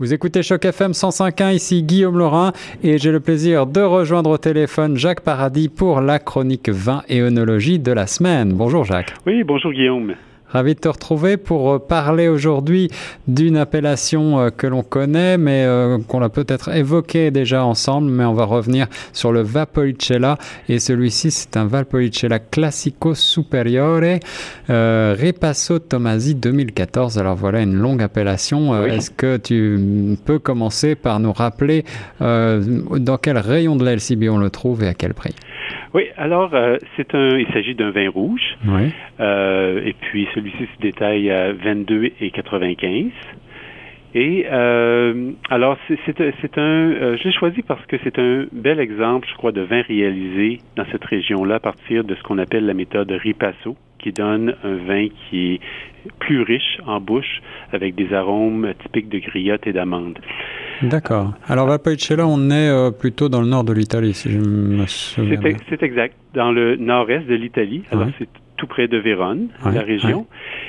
Vous écoutez Choc FM 105.1, ici Guillaume Laurin et j'ai le plaisir de rejoindre au téléphone Jacques Paradis pour la chronique vin et œnologie de la semaine. Bonjour Jacques. Oui, bonjour Guillaume. Ravi de te retrouver pour euh, parler aujourd'hui d'une appellation euh, que l'on connaît, mais euh, qu'on a peut-être évoqué déjà ensemble, mais on va revenir sur le Valpolicella. Et celui-ci, c'est un Valpolicella Classico Superiore Ripasso Tomasi 2014. Alors voilà une longue appellation. Est-ce que tu peux commencer par nous rappeler dans quel rayon de la LCB on le trouve et à quel prix? Oui, alors euh, c'est un, il s'agit d'un vin rouge. Oui. Euh, et puis celui-ci se détaille à 22 et 95. Et euh, alors c'est un, euh, je l'ai choisi parce que c'est un bel exemple, je crois, de vin réalisé dans cette région-là à partir de ce qu'on appelle la méthode Ripasso, qui donne un vin qui est plus riche en bouche avec des arômes typiques de griotte et d'amande. D'accord. Alors Valpolicella, on est euh, plutôt dans le nord de l'Italie, si je me souviens bien. C'est exact, dans le nord-est de l'Italie. Alors c'est tout près de Vérone, la région.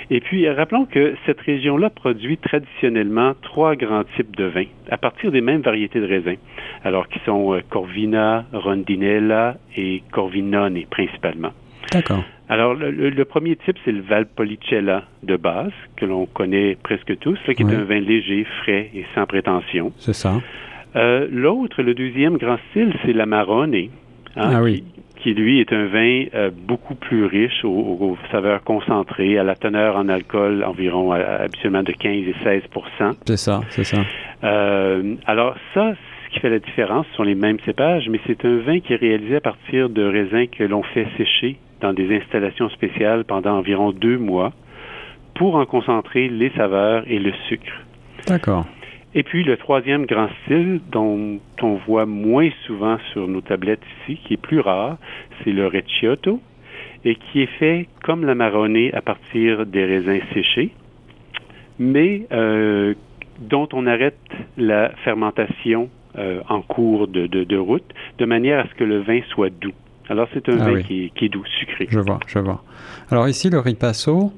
Et puis, rappelons que cette région-là produit traditionnellement trois grands types de vins à partir des mêmes variétés de raisins, alors qui sont euh, Corvina, Rondinella et Corvinone principalement. D'accord. Alors, le, premier type, c'est le Valpolicella de base, que l'on connaît presque tous, qui est un vin léger, frais et sans prétention. C'est ça. Euh, l'autre, le deuxième grand style, c'est l'Amarone, hein, ah, oui. qui, lui est un vin euh, beaucoup plus riche aux, saveurs concentrées, à la teneur en alcool environ habituellement de 15 et 16% C'est ça, c'est ça. Euh, alors ça, ce qui fait la différence, ce sont les mêmes cépages, mais c'est un vin qui est réalisé à partir de raisins que l'on fait sécher dans des installations spéciales pendant environ deux mois pour en concentrer les saveurs et le sucre. D'accord. Et puis le troisième grand style dont on voit moins souvent sur nos tablettes ici, qui est plus rare, c'est le Recchiotto et qui est fait comme la marronnée à partir des raisins séchés, mais euh, dont on arrête la fermentation euh, en cours de, de, route, de manière à ce que le vin soit doux. Alors, c'est un ah vin qui, est doux, sucré. Je vois, je vois. Alors, ici, le ripasso.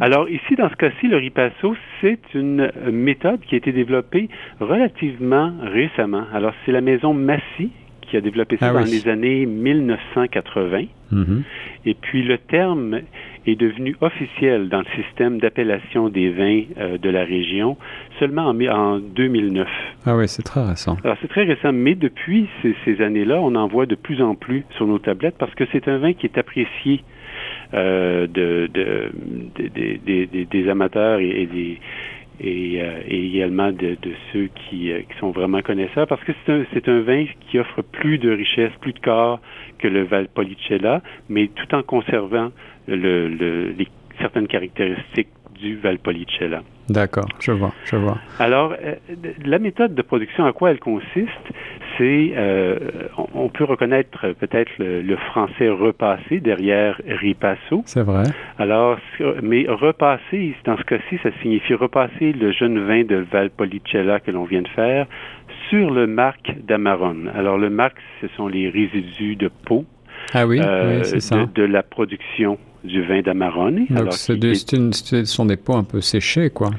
Alors, ici, dans ce cas-ci, le ripasso, c'est une méthode qui a été développée relativement récemment. Alors, c'est la maison Massy qui a développé ça ah dans les années 1980. Mhm. Et puis, le terme est devenu officiel dans le système d'appellation des vins euh, de la région seulement en, en 2009. Ah oui, c'est très récent. Alors c'est très récent, mais depuis ces, années-là, on en voit de plus en plus sur nos tablettes parce que c'est un vin qui est apprécié euh, de, des amateurs et, des et, euh, également de, ceux qui, qui, sont vraiment connaisseurs, parce que c'est un, un vin qui offre plus de richesse, plus de corps que le Valpolicella, mais tout en conservant le, les, certaines caractéristiques du Valpolicella. D'accord, je vois, je vois. Alors, euh, la méthode de production, à quoi elle consiste C'est, euh, on, peut reconnaître peut-être le, français repassé derrière ripasso. C'est vrai. Alors, mais repasser, dans ce cas-ci, ça signifie repasser le jeune vin de Valpolicella que l'on vient de faire sur le marc d'Amarone. Alors, le marc, ce sont les résidus de peau ah oui, euh, c'est ça. De, la production du vin d'Amarone. Donc, ce sont des pots un peu séchés, quoi.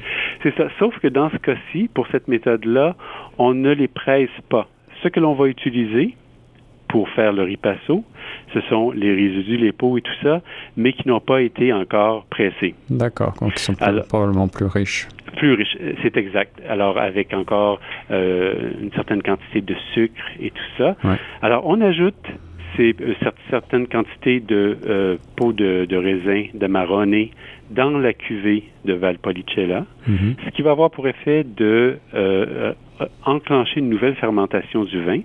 C'est ça. Sauf que dans ce cas-ci, pour cette méthode-là, on ne les presse pas. Ce que l'on va utiliser pour faire le ripasso, ce sont les résidus, les pots et tout ça, mais qui n'ont pas été encore pressés. D'accord, donc ils sont probablement plus riches. Plus riches, c'est exact. Alors avec encore euh, une certaine quantité de sucre et tout ça. Alors on ajoute euh, certaines quantités de euh, pots de, de, raisin dans la cuvée de Valpolicella, mhm. ce qui va avoir pour effet de euh, enclencher une nouvelle fermentation du vin,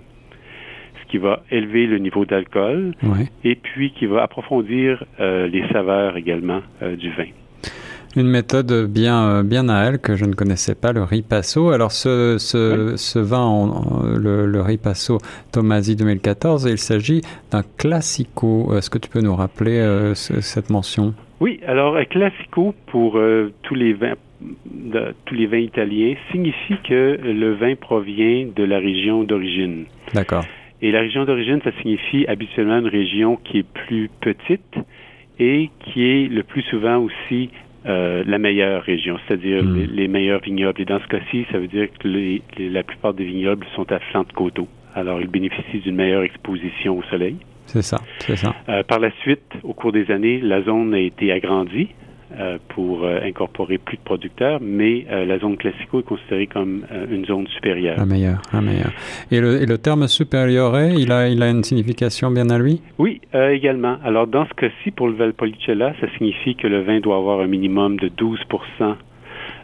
ce qui va élever le niveau d'alcool et puis qui va approfondir les saveurs également du vin. Une méthode bien, euh, bien à elle que je ne connaissais pas, le ripasso. Alors ce, ce, ce vin, le, le, ripasso Tomasi 2014, il s'agit d'un classico. Est-ce que tu peux nous rappeler euh, cette mention? Oui, alors un classico pour euh, tous les vins de, tous les vins italiens signifie que le vin provient de la région d'origine. D'accord. Et la région d'origine, ça signifie habituellement une région qui est plus petite et qui est le plus souvent aussi la meilleure région, c'est-à-dire Mm. les, les meilleurs vignobles. Et dans ce cas-ci, ça veut dire que les- les- la plupart des vignobles sont à flanc de coteau. Alors, ils bénéficient d'une meilleure exposition au soleil. C'est ça, c'est ça. Euh, par la suite, au cours des années, la zone a été agrandie euh, pour euh, incorporer plus de producteurs, mais euh, la zone classico est considérée comme euh, une zone supérieure. La meilleure, la meilleure. Et le, et le terme supérieur, il a, il a une signification bien à lui? Oui, euh, également. Alors, dans ce cas-ci, pour le Valpolicella, ça signifie que le vin doit avoir un minimum de 12%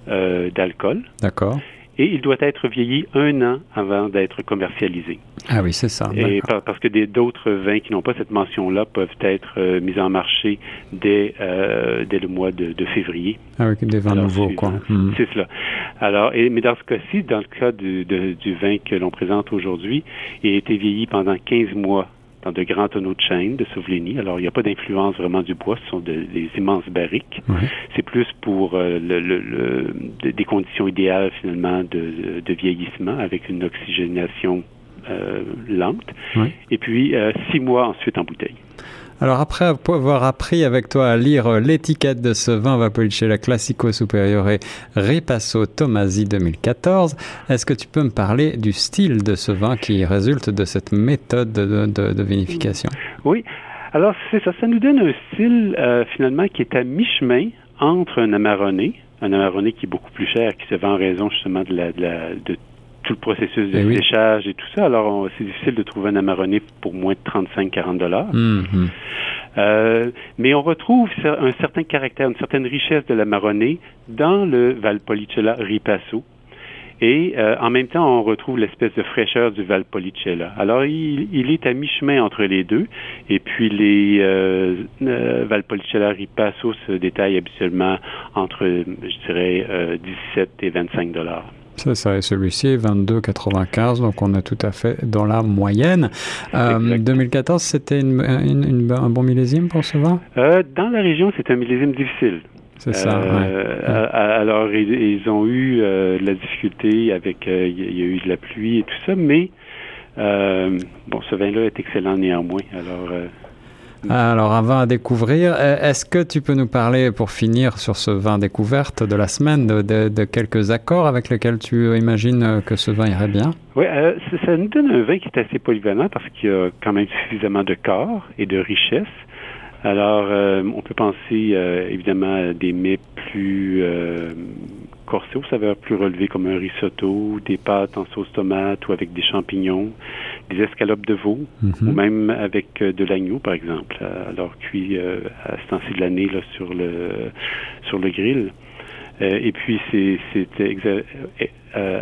euh, d'alcool D'accord. Et il doit être vieilli un an avant d'être commercialisé. Ah oui, c'est ça. Et par- parce que d'autres vins qui n'ont pas cette mention-là peuvent être euh, mis en marché dès, euh, dès le mois de, de février. Ah oui, des vins Alors, nouveaux, quoi. Hmm. C'est cela. Alors, et, mais dans ce cas-ci, dans le cas du, de- du vin que l'on présente aujourd'hui, il a été vieilli pendant 15 mois dans de grands tonneaux de chêne de Souvlénie. Alors, il n'y a pas d'influence vraiment du bois, ce sont de- des immenses barriques. C'est plus pour euh, le, le- le- de- des conditions idéales, finalement, de, de vieillissement avec une oxygénation euh, lente. Et puis, euh, six mois ensuite en bouteille. Alors après avoir appris avec toi à lire euh, l'étiquette de ce vin Valpolicella Classico Superiore Ripasso Tomasi 2014, est-ce que tu peux me parler du style de ce vin qui résulte de cette méthode de, de- de vinification? Oui. Alors, c'est ça. Ça nous donne un style, euh, finalement, qui est à mi-chemin entre un amarronné, un amarronné qui est beaucoup plus cher, qui se vend en raison, justement, de, la, de, la- de tout le processus de Eh oui. séchage et tout ça. Alors, c'est difficile de trouver un amarronné pour moins de 35-40 dollars. Euh, mais on retrouve un certain caractère, une certaine richesse de l'amarronné dans le Valpolicella Ripasso. Et euh, en même temps, on retrouve l'espèce de fraîcheur du Valpolicella. Alors, il, il est à mi-chemin entre les deux. Et puis, les euh, euh, Valpolicella Ripasso se détaillent habituellement entre, je dirais, euh, 17 et 25 dollars. C'est ça, et celui-ci est 22,95, donc on est tout à fait dans la moyenne. Euh, Exact. 2014, c'était une- une- une- un bon millésime pour ce vin? Euh, dans la région, c'est un millésime difficile. C'est ça, Euh, ouais. Alors, ils, ils ont eu euh, de la difficulté avec, euh, il y, a- eu de la pluie et tout ça, mais euh, bon, ce vin-là est excellent néanmoins. Alors, euh, Alors, un vin à découvrir. Euh, Est-ce que tu peux nous parler, pour finir sur ce vin découverte de la semaine, de, quelques accords avec lesquels tu imagines euh, que ce vin irait bien? Oui, euh, ça, nous donne un vin qui est assez polyvalent parce qu'il y a quand même suffisamment de corps et de richesse. Alors, euh, on peut penser évidemment à des mets plus corsés, aux saveurs plus relevées comme un risotto, des pâtes en sauce tomate ou avec des champignons, des escalopes de veau, Mhm. ou même avec euh, de l'agneau, par exemple, euh, alors cuit euh, à ce temps-ci de l'année là, sur le sur le grill. Euh, et puis c'est euh, euh,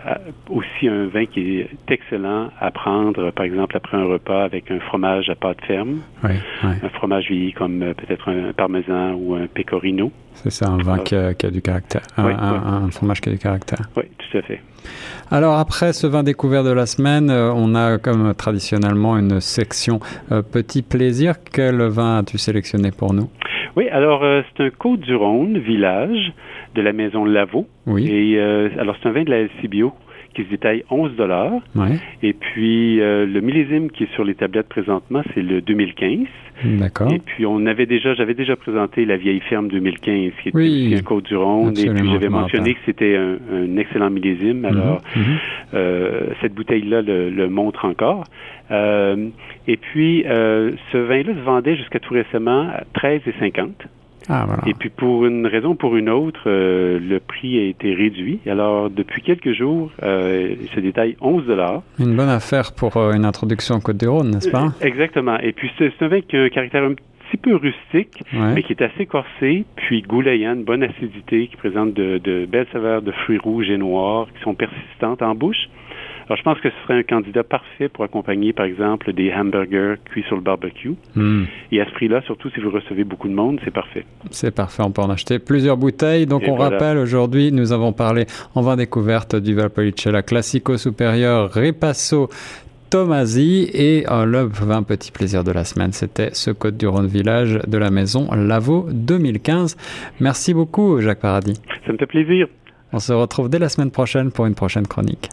aussi un vin qui est excellent à prendre, par exemple, après un repas avec un fromage à pâte ferme, Oui, oui. un fromage vieilli comme peut-être un parmesan ou un pecorino. c'est ça, un vin qui a, qui a du caractère. Un, Oui, un- oui. un fromage qui a du caractère. Oui, tout à fait. Alors après ce vin découvert de la semaine, on a comme traditionnellement une section euh, petit plaisir. Quel vin as-tu sélectionné pour nous? Oui, alors euh, c'est un Côte-du-Rhône, village de la maison Lavaux. Oui, Et euh, alors c'est un vin de la LCBio qui se détaille 11 dollars. ouais, Et puis, euh, le millésime qui est sur les tablettes présentement, c'est le 2015. d'accord. Et puis, on avait déjà, j'avais déjà présenté la vieille ferme 2015, qui était Oui, un Côte-du-Rhône. Et absolument, puis, je j'avais me mentionné que c'était un, un excellent millésime. Alors, Mhm, mhm. euh, cette bouteille-là le, le montre encore. Euh, et puis, euh, ce vin-là se vendait jusqu'à tout récemment à 13,50. Ah voilà. Et puis pour une raison ou pour une autre, euh, le prix a été réduit. Alors depuis quelques jours, euh, il se détaille 11 dollars. Une bonne affaire pour euh, une introduction au Côte-du-Rhône, n'est-ce pas? Exactement. Et puis c'est un vin qui a un caractère un petit peu rustique, mais qui est assez corsé, puis goulayant, une bonne acidité, qui présente de, de belles saveurs de fruits rouges et noirs qui sont persistantes en bouche. Alors je pense que ce serait un candidat parfait pour accompagner, par exemple, des hamburgers cuits sur le barbecue. Hmm. Et à ce prix-là, surtout si vous recevez beaucoup de monde, c'est parfait. C'est parfait, on peut en acheter plusieurs bouteilles. Donc Et on voilà. rappelle, aujourd'hui, nous avons parlé en vin découverte du Valpolicella Classico Superieur Ripasso Tomasi et euh, le vin petit plaisir de la semaine, c'était ce Côte du Rhône Village de la maison Lavaux 2015. Merci beaucoup Jacques Paradis. Ça me fait plaisir. On se retrouve dès la semaine prochaine pour une prochaine chronique.